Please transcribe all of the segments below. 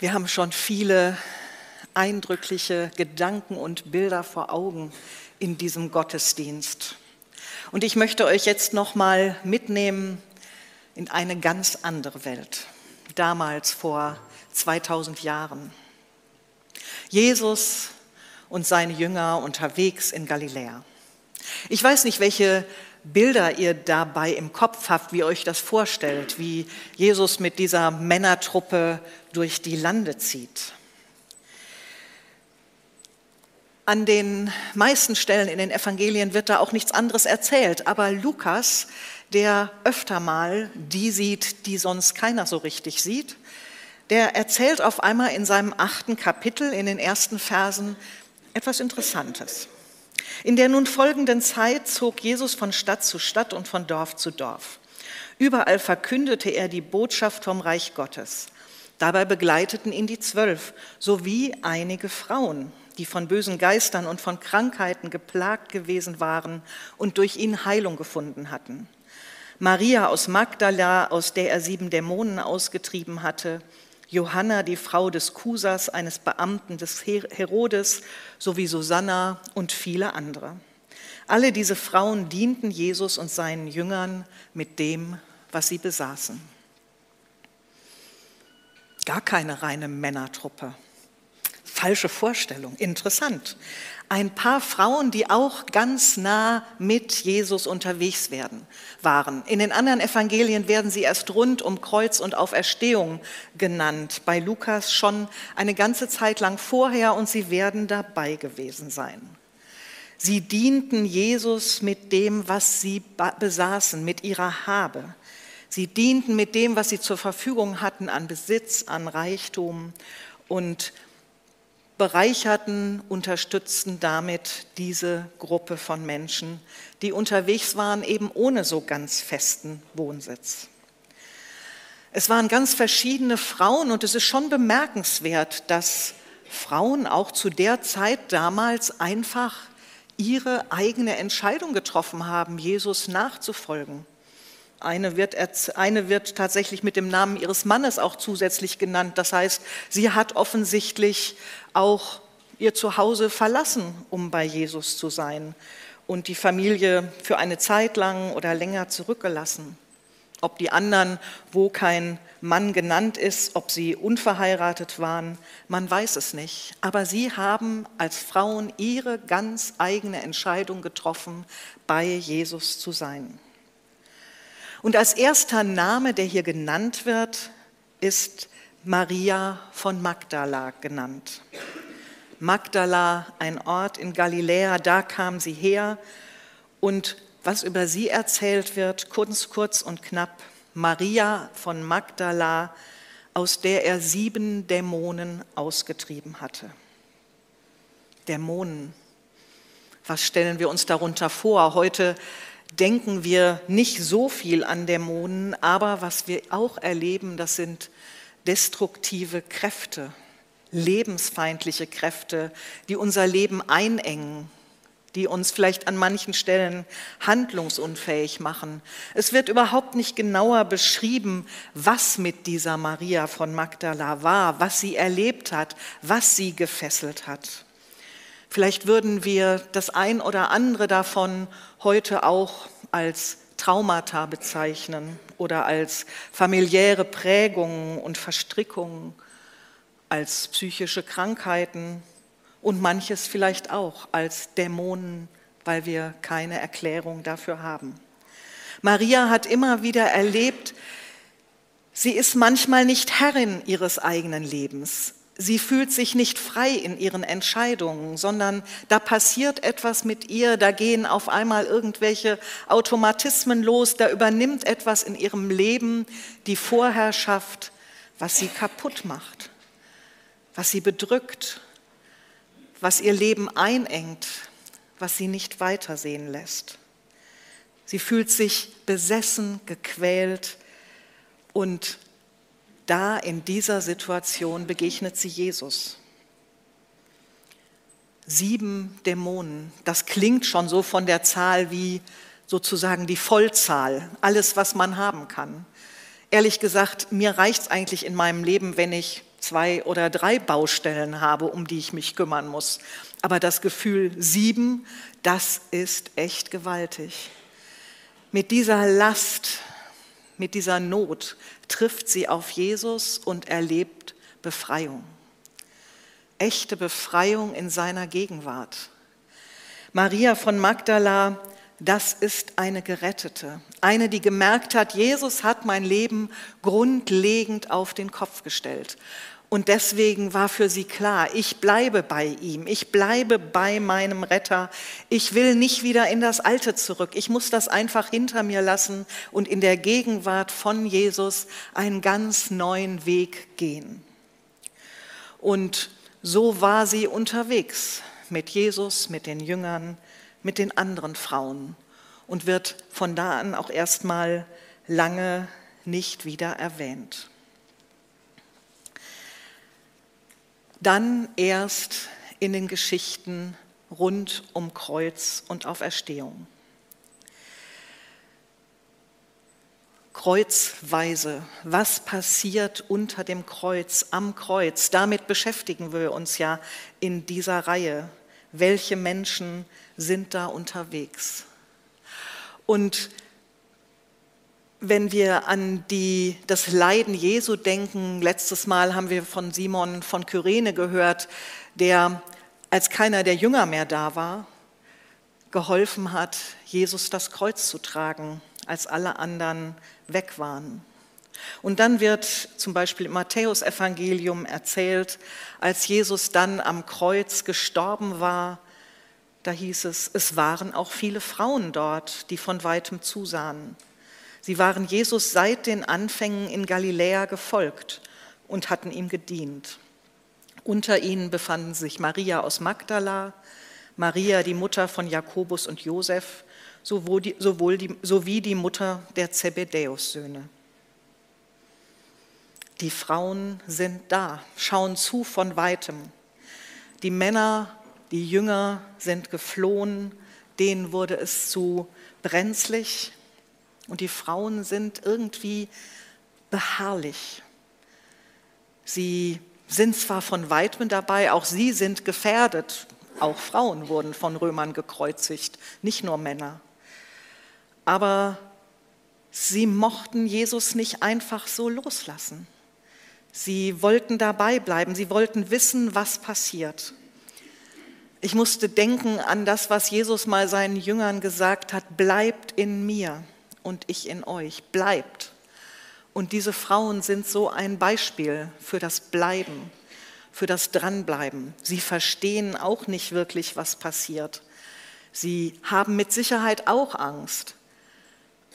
Wir haben schon viele eindrückliche Gedanken und Bilder vor Augen in diesem Gottesdienst. Und ich möchte euch jetzt noch mal mitnehmen in eine ganz andere Welt. Damals vor 2000 Jahren. Jesus und seine Jünger unterwegs in Galiläa. Ich weiß nicht, welche Bilder ihr dabei im Kopf habt, wie ihr euch das vorstellt, wie Jesus mit dieser Männertruppe durch die Lande zieht. An den meisten Stellen in den Evangelien wird da auch nichts anderes erzählt, aber Lukas, der öfter mal die sieht, die sonst keiner so richtig sieht, der erzählt auf einmal in seinem achten Kapitel, in den ersten Versen, etwas Interessantes. In der nun folgenden Zeit zog Jesus von Stadt zu Stadt und von Dorf zu Dorf. Überall verkündete er die Botschaft vom Reich Gottes. Dabei begleiteten ihn die Zwölf sowie einige Frauen, die von bösen Geistern und von Krankheiten geplagt gewesen waren und durch ihn Heilung gefunden hatten. Maria aus Magdala, aus der er sieben Dämonen ausgetrieben hatte, Johanna, die Frau des Kusas, eines Beamten des Herodes, sowie Susanna und viele andere. Alle diese Frauen dienten Jesus und seinen Jüngern mit dem, was sie besaßen. Gar keine reine Männertruppe. Falsche Vorstellung, interessant ein paar Frauen, die auch ganz nah mit Jesus unterwegs werden, waren. In den anderen Evangelien werden sie erst rund um Kreuz und Auferstehung genannt. Bei Lukas schon eine ganze Zeit lang vorher und sie werden dabei gewesen sein. Sie dienten Jesus mit dem, was sie besaßen, mit ihrer Habe. Sie dienten mit dem, was sie zur Verfügung hatten an Besitz, an Reichtum und bereicherten, unterstützten damit diese Gruppe von Menschen, die unterwegs waren, eben ohne so ganz festen Wohnsitz. Es waren ganz verschiedene Frauen und es ist schon bemerkenswert, dass Frauen auch zu der Zeit damals einfach ihre eigene Entscheidung getroffen haben, Jesus nachzufolgen. Eine wird, eine wird tatsächlich mit dem Namen ihres Mannes auch zusätzlich genannt. Das heißt, sie hat offensichtlich auch ihr Zuhause verlassen, um bei Jesus zu sein und die Familie für eine Zeit lang oder länger zurückgelassen. Ob die anderen, wo kein Mann genannt ist, ob sie unverheiratet waren, man weiß es nicht. Aber sie haben als Frauen ihre ganz eigene Entscheidung getroffen, bei Jesus zu sein. Und als erster Name, der hier genannt wird, ist Maria von Magdala genannt. Magdala, ein Ort in Galiläa, da kam sie her. Und was über sie erzählt wird, kurz, kurz und knapp, Maria von Magdala, aus der er sieben Dämonen ausgetrieben hatte. Dämonen. Was stellen wir uns darunter vor? Heute denken wir nicht so viel an Dämonen, aber was wir auch erleben, das sind destruktive Kräfte, lebensfeindliche Kräfte, die unser Leben einengen, die uns vielleicht an manchen Stellen handlungsunfähig machen. Es wird überhaupt nicht genauer beschrieben, was mit dieser Maria von Magdala war, was sie erlebt hat, was sie gefesselt hat. Vielleicht würden wir das ein oder andere davon heute auch als Traumata bezeichnen oder als familiäre Prägungen und Verstrickungen, als psychische Krankheiten und manches vielleicht auch als Dämonen, weil wir keine Erklärung dafür haben. Maria hat immer wieder erlebt, sie ist manchmal nicht Herrin ihres eigenen Lebens. Sie fühlt sich nicht frei in ihren Entscheidungen, sondern da passiert etwas mit ihr, da gehen auf einmal irgendwelche Automatismen los, da übernimmt etwas in ihrem Leben die Vorherrschaft, was sie kaputt macht, was sie bedrückt, was ihr Leben einengt, was sie nicht weitersehen lässt. Sie fühlt sich besessen, gequält und da in dieser Situation begegnet sie Jesus. Sieben Dämonen, das klingt schon so von der Zahl wie sozusagen die Vollzahl, alles, was man haben kann. Ehrlich gesagt, mir reicht es eigentlich in meinem Leben, wenn ich zwei oder drei Baustellen habe, um die ich mich kümmern muss. Aber das Gefühl sieben, das ist echt gewaltig. Mit dieser Last, mit dieser Not trifft sie auf Jesus und erlebt Befreiung. Echte Befreiung in seiner Gegenwart. Maria von Magdala, das ist eine Gerettete, eine, die gemerkt hat, Jesus hat mein Leben grundlegend auf den Kopf gestellt. Und deswegen war für sie klar, ich bleibe bei ihm, ich bleibe bei meinem Retter, ich will nicht wieder in das Alte zurück, ich muss das einfach hinter mir lassen und in der Gegenwart von Jesus einen ganz neuen Weg gehen. Und so war sie unterwegs mit Jesus, mit den Jüngern, mit den anderen Frauen und wird von da an auch erstmal lange nicht wieder erwähnt. Dann erst in den Geschichten rund um Kreuz und Auferstehung. Kreuzweise, was passiert unter dem Kreuz, am Kreuz, damit beschäftigen wir uns ja in dieser Reihe. Welche Menschen sind da unterwegs? Und wenn wir an die, das Leiden Jesu denken, letztes Mal haben wir von Simon von Kyrene gehört, der, als keiner der Jünger mehr da war, geholfen hat, Jesus das Kreuz zu tragen, als alle anderen weg waren. Und dann wird zum Beispiel im Matthäusevangelium erzählt, als Jesus dann am Kreuz gestorben war, da hieß es, es waren auch viele Frauen dort, die von weitem zusahen. Sie waren Jesus seit den Anfängen in Galiläa gefolgt und hatten ihm gedient. Unter ihnen befanden sich Maria aus Magdala, Maria, die Mutter von Jakobus und Josef, sowohl die, sowohl die, sowie die Mutter der Zebedäus-Söhne. Die Frauen sind da, schauen zu von weitem. Die Männer, die Jünger sind geflohen, denen wurde es zu brenzlig, und die Frauen sind irgendwie beharrlich. Sie sind zwar von weitem dabei, auch sie sind gefährdet. Auch Frauen wurden von Römern gekreuzigt, nicht nur Männer. Aber sie mochten Jesus nicht einfach so loslassen. Sie wollten dabei bleiben, sie wollten wissen, was passiert. Ich musste denken an das, was Jesus mal seinen Jüngern gesagt hat, bleibt in mir und ich in euch. Bleibt. Und diese Frauen sind so ein Beispiel für das Bleiben, für das Dranbleiben. Sie verstehen auch nicht wirklich, was passiert. Sie haben mit Sicherheit auch Angst.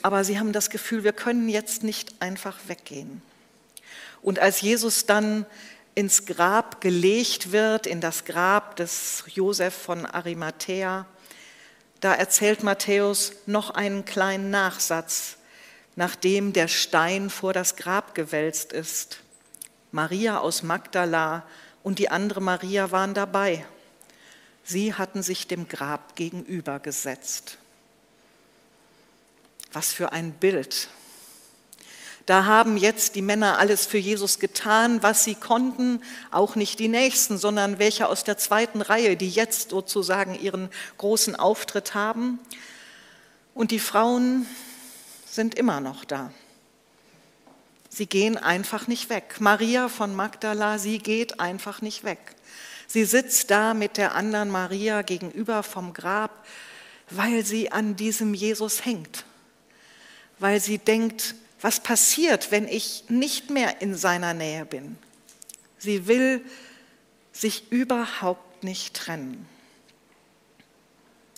Aber sie haben das Gefühl, wir können jetzt nicht einfach weggehen. Und als Jesus dann ins Grab gelegt wird, in das Grab des Josef von Arimathea, da erzählt Matthäus noch einen kleinen Nachsatz, nachdem der Stein vor das Grab gewälzt ist. Maria aus Magdala und die andere Maria waren dabei. Sie hatten sich dem Grab gegenübergesetzt. Was für ein Bild. Da haben jetzt die Männer alles für Jesus getan, was sie konnten, auch nicht die Nächsten, sondern welche aus der zweiten Reihe, die jetzt sozusagen ihren großen Auftritt haben. Und die Frauen sind immer noch da. Sie gehen einfach nicht weg. Maria von Magdala, sie geht einfach nicht weg. Sie sitzt da mit der anderen Maria gegenüber vom Grab, weil sie an diesem Jesus hängt, weil sie denkt, was passiert, wenn ich nicht mehr in seiner Nähe bin. Sie will sich überhaupt nicht trennen.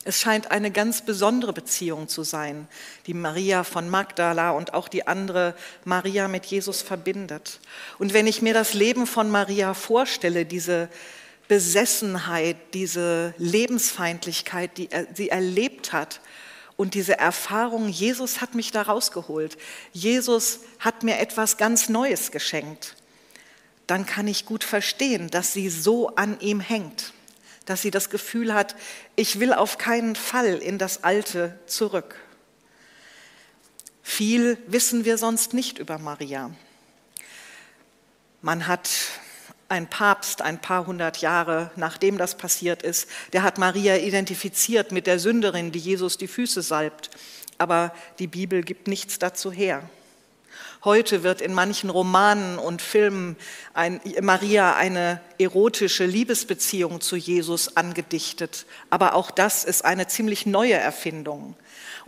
Es scheint eine ganz besondere Beziehung zu sein, die Maria von Magdala und auch die andere Maria mit Jesus verbindet. Und wenn ich mir das Leben von Maria vorstelle, diese Besessenheit, diese Lebensfeindlichkeit, die sie erlebt hat, und diese Erfahrung, Jesus hat mich da rausgeholt, Jesus hat mir etwas ganz Neues geschenkt, dann kann ich gut verstehen, dass sie so an ihm hängt, dass sie das Gefühl hat, ich will auf keinen Fall in das Alte zurück. Viel wissen wir sonst nicht über Maria. Man hat ein Papst ein paar hundert Jahre nachdem das passiert ist, der hat Maria identifiziert mit der Sünderin, die Jesus die Füße salbt. Aber die Bibel gibt nichts dazu her. Heute wird in manchen Romanen und Filmen ein, Maria eine erotische Liebesbeziehung zu Jesus angedichtet. Aber auch das ist eine ziemlich neue Erfindung.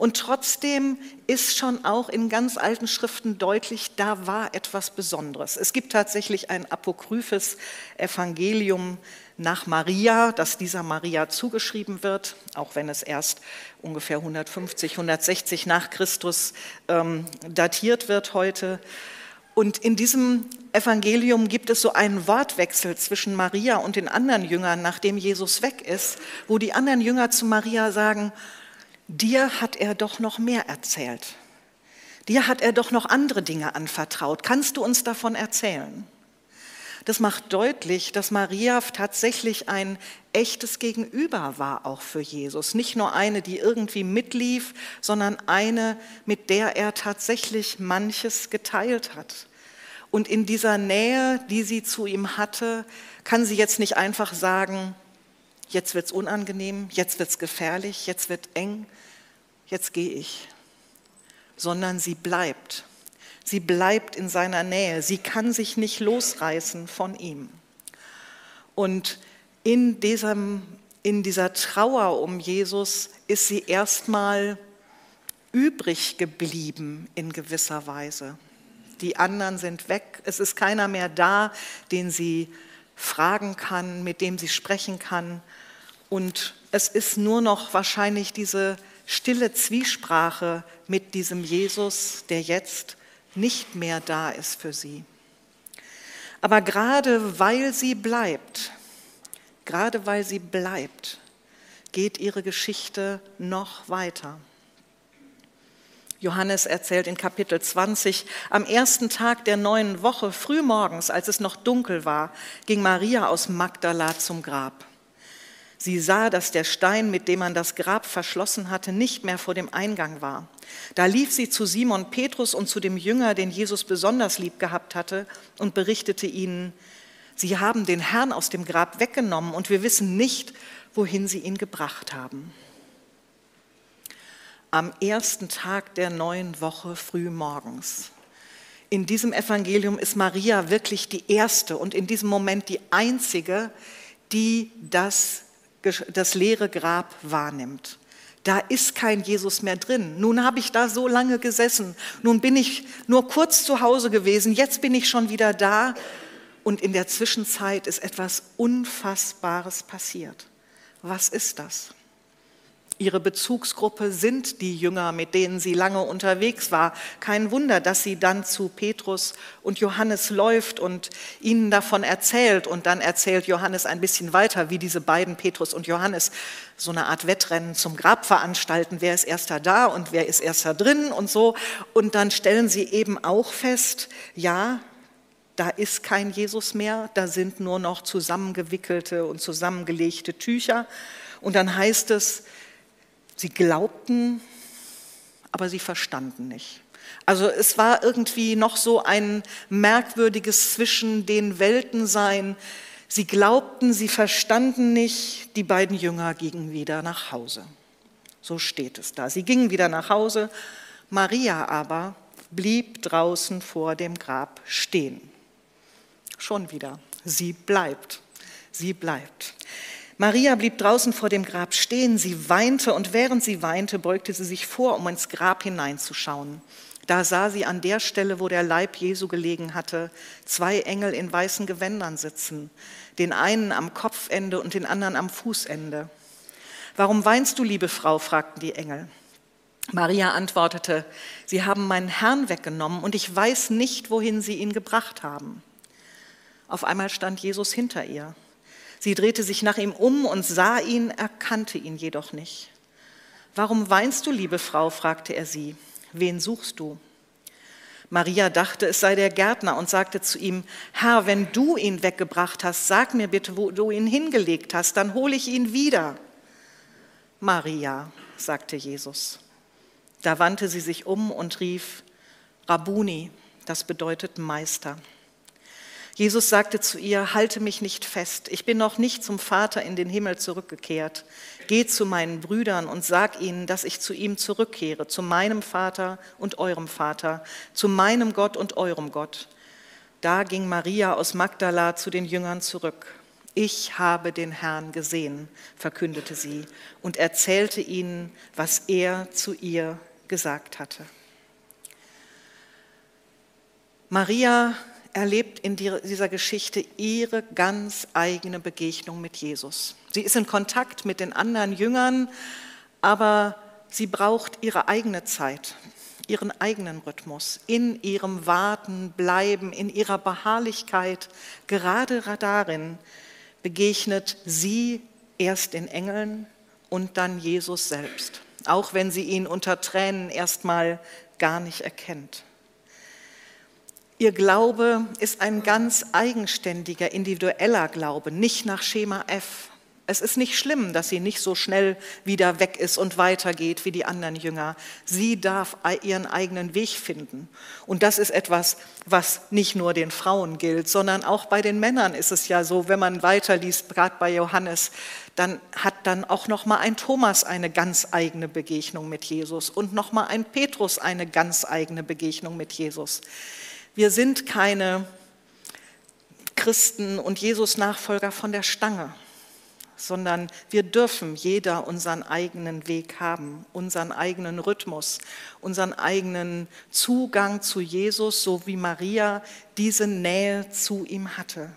Und trotzdem ist schon auch in ganz alten Schriften deutlich, da war etwas Besonderes. Es gibt tatsächlich ein apokryphes Evangelium nach Maria, das dieser Maria zugeschrieben wird, auch wenn es erst ungefähr 150, 160 nach Christus ähm, datiert wird heute. Und in diesem Evangelium gibt es so einen Wortwechsel zwischen Maria und den anderen Jüngern, nachdem Jesus weg ist, wo die anderen Jünger zu Maria sagen, dir hat er doch noch mehr erzählt. Dir hat er doch noch andere Dinge anvertraut. Kannst du uns davon erzählen? Das macht deutlich, dass Maria tatsächlich ein echtes Gegenüber war auch für Jesus. Nicht nur eine, die irgendwie mitlief, sondern eine, mit der er tatsächlich manches geteilt hat. Und in dieser Nähe, die sie zu ihm hatte, kann sie jetzt nicht einfach sagen, jetzt wird es unangenehm, jetzt wird es gefährlich, jetzt wird eng, jetzt gehe ich, sondern sie bleibt. Sie bleibt in seiner Nähe. Sie kann sich nicht losreißen von ihm. Und in, diesem, in dieser Trauer um Jesus ist sie erstmal übrig geblieben in gewisser Weise. Die anderen sind weg. Es ist keiner mehr da, den sie fragen kann, mit dem sie sprechen kann. Und es ist nur noch wahrscheinlich diese stille Zwiesprache mit diesem Jesus, der jetzt nicht mehr da ist für sie. Aber gerade weil sie bleibt, gerade weil sie bleibt, geht ihre Geschichte noch weiter. Johannes erzählt in Kapitel 20, am ersten Tag der neuen Woche, frühmorgens, als es noch dunkel war, ging Maria aus Magdala zum Grab. Sie sah, dass der Stein, mit dem man das Grab verschlossen hatte, nicht mehr vor dem Eingang war. Da lief sie zu Simon Petrus und zu dem Jünger, den Jesus besonders lieb gehabt hatte, und berichtete ihnen, Sie haben den Herrn aus dem Grab weggenommen und wir wissen nicht, wohin sie ihn gebracht haben. Am ersten Tag der neuen Woche früh morgens. In diesem Evangelium ist Maria wirklich die erste und in diesem Moment die einzige, die das das leere Grab wahrnimmt. Da ist kein Jesus mehr drin. Nun habe ich da so lange gesessen. Nun bin ich nur kurz zu Hause gewesen. Jetzt bin ich schon wieder da. Und in der Zwischenzeit ist etwas Unfassbares passiert. Was ist das? Ihre Bezugsgruppe sind die Jünger, mit denen sie lange unterwegs war. Kein Wunder, dass sie dann zu Petrus und Johannes läuft und ihnen davon erzählt. Und dann erzählt Johannes ein bisschen weiter, wie diese beiden, Petrus und Johannes, so eine Art Wettrennen zum Grab veranstalten. Wer ist erster da und wer ist erster drin und so. Und dann stellen sie eben auch fest, ja, da ist kein Jesus mehr, da sind nur noch zusammengewickelte und zusammengelegte Tücher. Und dann heißt es, Sie glaubten, aber sie verstanden nicht. Also es war irgendwie noch so ein merkwürdiges zwischen den Welten sein. Sie glaubten, sie verstanden nicht, die beiden Jünger gingen wieder nach Hause. So steht es da. Sie gingen wieder nach Hause, Maria aber blieb draußen vor dem Grab stehen. Schon wieder. Sie bleibt. Sie bleibt. Maria blieb draußen vor dem Grab stehen, sie weinte und während sie weinte, beugte sie sich vor, um ins Grab hineinzuschauen. Da sah sie an der Stelle, wo der Leib Jesu gelegen hatte, zwei Engel in weißen Gewändern sitzen, den einen am Kopfende und den anderen am Fußende. Warum weinst du, liebe Frau? fragten die Engel. Maria antwortete, Sie haben meinen Herrn weggenommen und ich weiß nicht, wohin Sie ihn gebracht haben. Auf einmal stand Jesus hinter ihr. Sie drehte sich nach ihm um und sah ihn, erkannte ihn jedoch nicht. Warum weinst du, liebe Frau? fragte er sie. Wen suchst du? Maria dachte, es sei der Gärtner und sagte zu ihm, Herr, wenn du ihn weggebracht hast, sag mir bitte, wo du ihn hingelegt hast, dann hole ich ihn wieder. Maria, sagte Jesus. Da wandte sie sich um und rief, Rabuni, das bedeutet Meister. Jesus sagte zu ihr, halte mich nicht fest, ich bin noch nicht zum Vater in den Himmel zurückgekehrt. Geh zu meinen Brüdern und sag ihnen, dass ich zu ihm zurückkehre, zu meinem Vater und eurem Vater, zu meinem Gott und eurem Gott. Da ging Maria aus Magdala zu den Jüngern zurück. Ich habe den Herrn gesehen, verkündete sie und erzählte ihnen, was er zu ihr gesagt hatte. Maria erlebt in dieser Geschichte ihre ganz eigene Begegnung mit Jesus. Sie ist in Kontakt mit den anderen Jüngern, aber sie braucht ihre eigene Zeit, ihren eigenen Rhythmus, in ihrem Warten, Bleiben, in ihrer Beharrlichkeit. Gerade darin begegnet sie erst den Engeln und dann Jesus selbst, auch wenn sie ihn unter Tränen erstmal gar nicht erkennt. Ihr Glaube ist ein ganz eigenständiger, individueller Glaube, nicht nach Schema F. Es ist nicht schlimm, dass sie nicht so schnell wieder weg ist und weitergeht wie die anderen Jünger. Sie darf ihren eigenen Weg finden. Und das ist etwas, was nicht nur den Frauen gilt, sondern auch bei den Männern ist es ja so, wenn man weiterliest, gerade bei Johannes, dann hat dann auch noch mal ein Thomas eine ganz eigene Begegnung mit Jesus und noch mal ein Petrus eine ganz eigene Begegnung mit Jesus. Wir sind keine Christen und Jesus-Nachfolger von der Stange, sondern wir dürfen jeder unseren eigenen Weg haben, unseren eigenen Rhythmus, unseren eigenen Zugang zu Jesus, so wie Maria diese Nähe zu ihm hatte.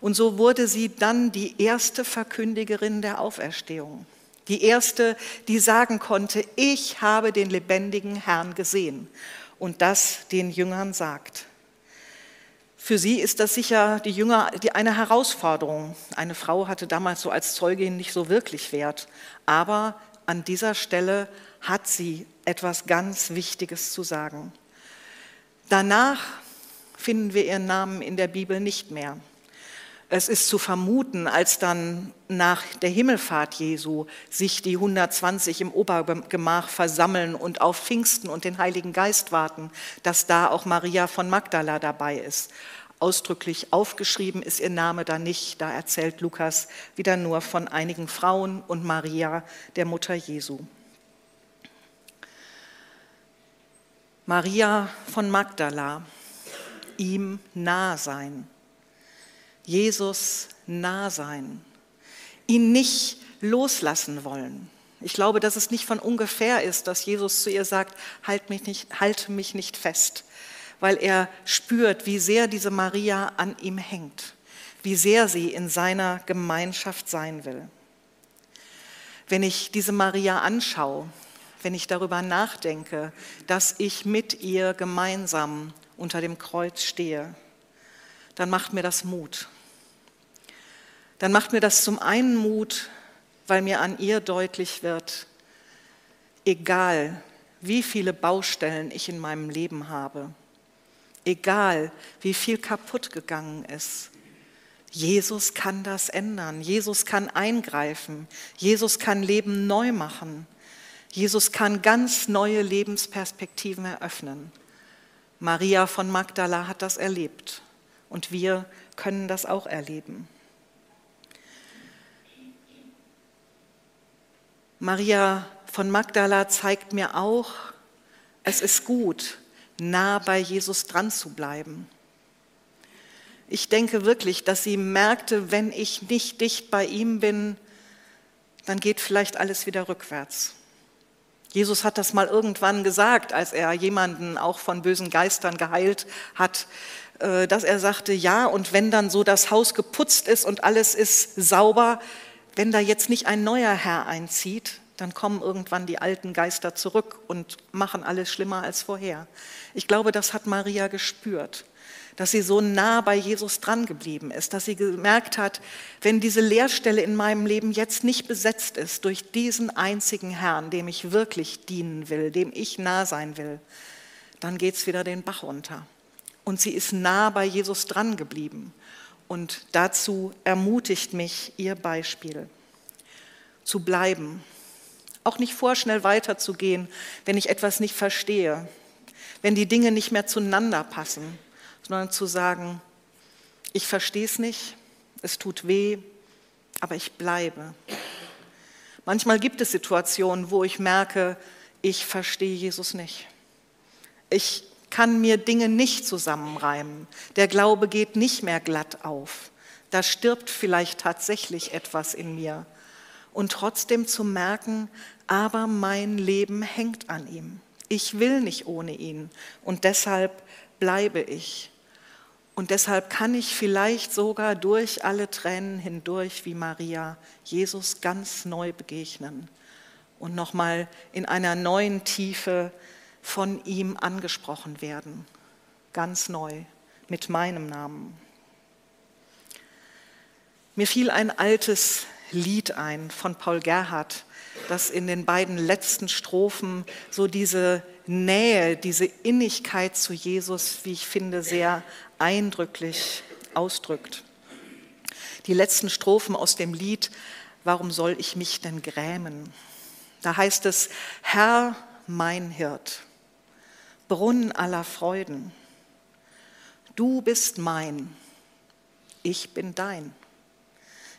Und so wurde sie dann die erste Verkündigerin der Auferstehung. Die erste, die sagen konnte, ich habe den lebendigen Herrn gesehen und das den Jüngern sagt. Für sie ist das sicher die Jünger die eine Herausforderung. Eine Frau hatte damals so als Zeugin nicht so wirklich Wert, aber an dieser Stelle hat sie etwas ganz Wichtiges zu sagen. Danach finden wir ihren Namen in der Bibel nicht mehr. Es ist zu vermuten, als dann nach der Himmelfahrt Jesu sich die 120 im Obergemach versammeln und auf Pfingsten und den Heiligen Geist warten, dass da auch Maria von Magdala dabei ist. Ausdrücklich aufgeschrieben ist ihr Name da nicht. Da erzählt Lukas wieder nur von einigen Frauen und Maria, der Mutter Jesu. Maria von Magdala, ihm nah sein. Jesus nah sein, ihn nicht loslassen wollen. Ich glaube, dass es nicht von ungefähr ist, dass Jesus zu ihr sagt, halt mich nicht, halte mich nicht fest, weil er spürt, wie sehr diese Maria an ihm hängt, wie sehr sie in seiner Gemeinschaft sein will. Wenn ich diese Maria anschaue, wenn ich darüber nachdenke, dass ich mit ihr gemeinsam unter dem Kreuz stehe, dann macht mir das Mut. Dann macht mir das zum einen Mut, weil mir an ihr deutlich wird, egal wie viele Baustellen ich in meinem Leben habe, egal wie viel kaputt gegangen ist, Jesus kann das ändern. Jesus kann eingreifen. Jesus kann Leben neu machen. Jesus kann ganz neue Lebensperspektiven eröffnen. Maria von Magdala hat das erlebt und wir können das auch erleben. Maria von Magdala zeigt mir auch, es ist gut, nah bei Jesus dran zu bleiben. Ich denke wirklich, dass sie merkte, wenn ich nicht dicht bei ihm bin, dann geht vielleicht alles wieder rückwärts. Jesus hat das mal irgendwann gesagt, als er jemanden auch von bösen Geistern geheilt hat. Äh, dass er sagte, ja, und wenn dann so das Haus geputzt ist und alles ist sauber, wenn da jetzt nicht ein neuer Herr einzieht, dann kommen irgendwann die alten Geister zurück und machen alles schlimmer als vorher. Ich glaube, das hat Maria gespürt, dass sie so nah bei Jesus dran geblieben ist, dass sie gemerkt hat, wenn diese Leerstelle in meinem Leben jetzt nicht besetzt ist durch diesen einzigen Herrn, dem ich wirklich dienen will, dem ich nah sein will, dann geht es wieder den Bach runter. Und sie ist nah bei Jesus dran geblieben. Und dazu ermutigt mich ihr Beispiel, zu bleiben, auch nicht vorschnell weiterzugehen, wenn ich etwas nicht verstehe, wenn die Dinge nicht mehr zueinander passen, sondern zu sagen, Ich verstehe es nicht, es tut weh, aber ich bleibe. Manchmal gibt es Situationen, wo ich merke, ich verstehe Jesus nicht. Ich kann mir Dinge nicht zusammenreimen. Der Glaube geht nicht mehr glatt auf. Da stirbt vielleicht tatsächlich etwas in mir. Und trotzdem zu merken, aber mein Leben hängt an ihm. Ich will nicht ohne ihn und deshalb bleibe ich. Und deshalb kann ich vielleicht sogar durch alle Tränen hindurch wie Maria Jesus ganz neu begegnen und nochmal in einer neuen Tiefe von ihm angesprochen werden. Ganz neu mit meinem Namen. Mir fiel ein altes Lied ein von Paul Gerhardt, das in den beiden letzten Strophen so diese Nähe, diese Innigkeit zu Jesus, wie ich finde, sehr eindrücklich ausdrückt. Die letzten Strophen aus dem Lied, warum soll ich mich denn grämen? Da heißt es, Herr, mein Hirt, Brunnen aller Freuden, du bist mein, ich bin dein.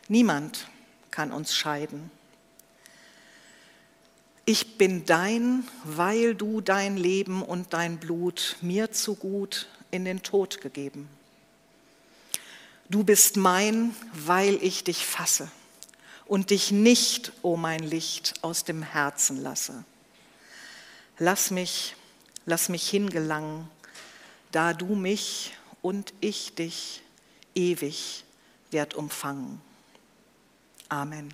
Niemand kann uns scheiden. Ich bin dein, weil du dein Leben und dein Blut mir zu gut in den Tod gegeben. Du bist mein, weil ich dich fasse und dich nicht, o oh mein Licht, aus dem Herzen lasse. Lass mich, lass mich hingelangen, da du mich und ich dich ewig werd umfangen. Amen.